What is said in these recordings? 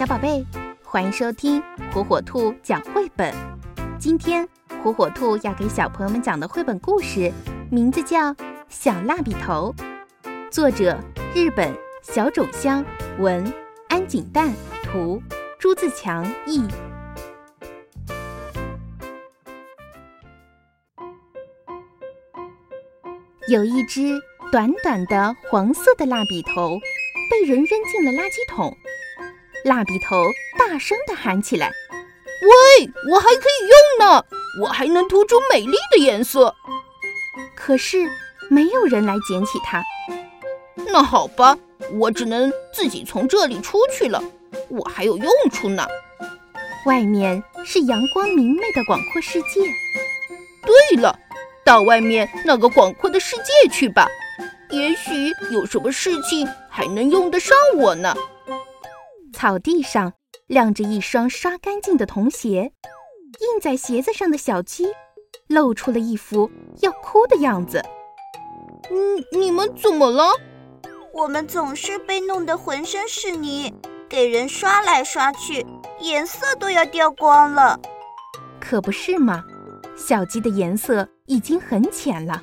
小宝贝，欢迎收听火火兔讲绘本。今天火火兔要给小朋友们讲的绘本故事，名字叫《小蜡笔头》，作者日本小种香，文安井淡，图朱自强译。有一只短短的黄色的蜡笔头，被人扔进了垃圾桶。蜡笔头大声地喊起来：“喂，我还可以用呢，我还能涂出美丽的颜色。”可是没有人来捡起它。那好吧，我只能自己从这里出去了。我还有用处呢。外面是阳光明媚的广阔世界。对了，到外面那个广阔的世界去吧，也许有什么事情还能用得上我呢。草地上晾着一双刷干净的童鞋，印在鞋子上的小鸡露出了一副要哭的样子。嗯，你们怎么了？我们总是被弄得浑身是泥，给人刷来刷去，颜色都要掉光了。可不是嘛，小鸡的颜色已经很浅了。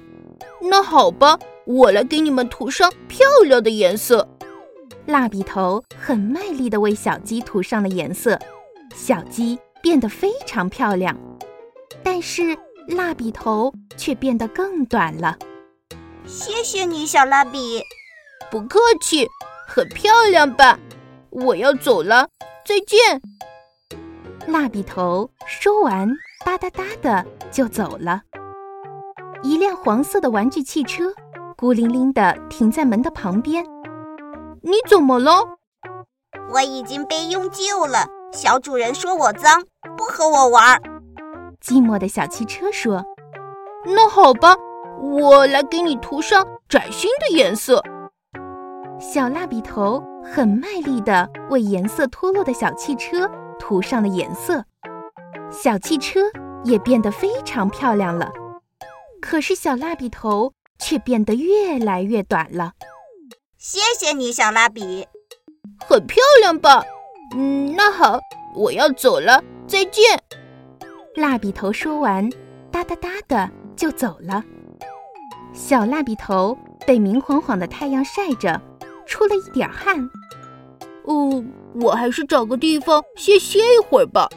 那好吧，我来给你们涂上漂亮的颜色。蜡笔头很卖力地为小鸡涂上了颜色，小鸡变得非常漂亮，但是蜡笔头却变得更短了。谢谢你，小蜡笔。不客气，很漂亮吧？我要走了，再见。蜡笔头说完，哒哒哒的就走了。一辆黄色的玩具汽车孤零零的停在门的旁边。你怎么了？我已经被用旧了。小主人说我脏，不和我玩。寂寞的小汽车说：“那好吧，我来给你涂上崭新的颜色。”小蜡笔头很卖力地为颜色脱落的小汽车涂上了颜色，小汽车也变得非常漂亮了。可是小蜡笔头却变得越来越短了。谢谢你，小蜡笔，很漂亮吧？嗯，那好，我要走了，再见。蜡笔头说完，哒哒哒的就走了。小蜡笔头被明晃晃的太阳晒着，出了一点汗。哦，我还是找个地方先歇一会儿吧。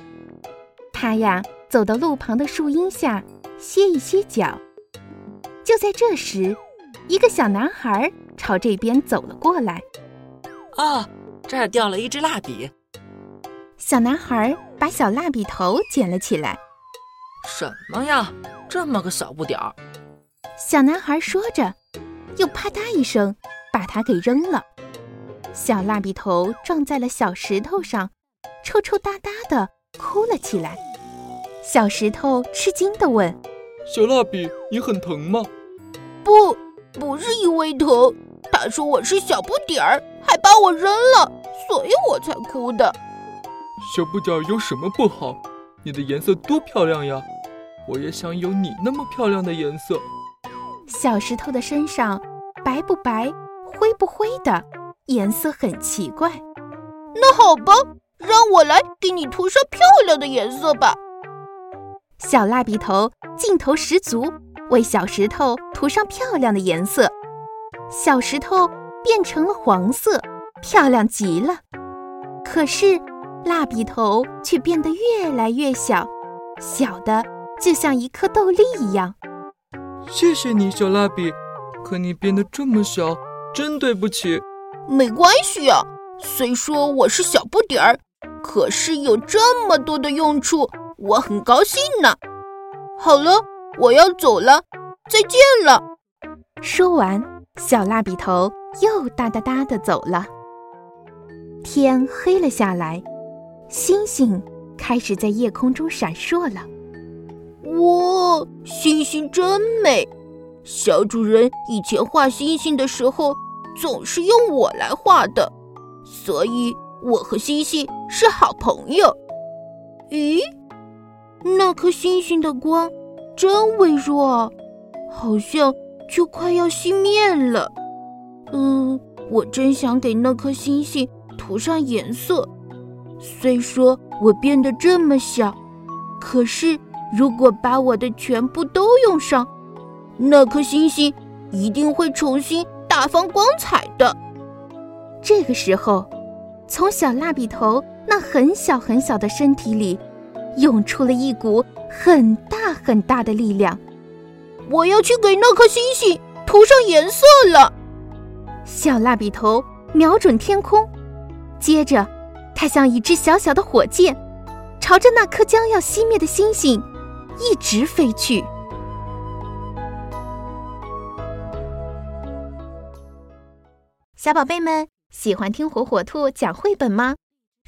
他呀，走到路旁的树荫下歇一歇脚。就在这时，一个小男孩。朝这边走了过来。啊，这儿掉了一支蜡笔。小男孩把小蜡笔头捡了起来。什么呀，这么个小不点儿！小男孩说着，又啪嗒一声把它给扔了。小蜡笔头撞在了小石头上，抽抽搭搭的哭了起来。小石头吃惊的问：“小蜡笔，你很疼吗？”“不，不是因为疼。”他说我是小不点儿，还把我扔了，所以我才哭的。小不点儿有什么不好？你的颜色多漂亮呀！我也想有你那么漂亮的颜色。小石头的身上白不白、灰不灰的，颜色很奇怪。那好吧，让我来给你涂上漂亮的颜色吧。小蜡笔头劲头十足，为小石头涂上漂亮的颜色。小石头变成了黄色，漂亮极了。可是蜡笔头却变得越来越小，小的就像一颗豆粒一样。谢谢你，小蜡笔。可你变得这么小，真对不起。没关系啊，虽说我是小不点儿，可是有这么多的用处，我很高兴呢。好了，我要走了，再见了。说完。小蜡笔头又哒哒哒的走了。天黑了下来，星星开始在夜空中闪烁了。哇，星星真美！小主人以前画星星的时候，总是用我来画的，所以我和星星是好朋友。咦，那颗星星的光真微弱，好像……就快要熄灭了，嗯，我真想给那颗星星涂上颜色，虽说我变得这么小，可是如果把我的全部都用上，那颗星星一定会重新大放光彩的。这个时候，从小蜡笔头那很小很小的身体里，涌出了一股很大很大的力量。我要去给那颗星星涂上颜色了。小蜡笔头瞄准天空，接着，它像一只小小的火箭，朝着那颗将要熄灭的星星一直飞去。小宝贝们，喜欢听火火兔讲绘本吗？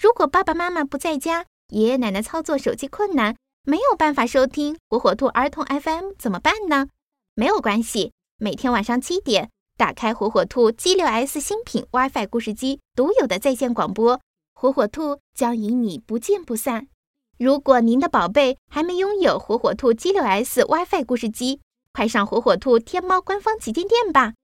如果爸爸妈妈不在家，爷爷奶奶操作手机困难，没有办法收听火火兔儿童 FM 怎么办呢？没有关系，每天晚上七点。打开火火兔 G6S 新品 WiFi 故事机独有的在线广播，火火兔将与你不见不散。如果您的宝贝还没拥有火火兔 G6S WiFi 故事机，快上火火兔天猫官方旗舰店吧！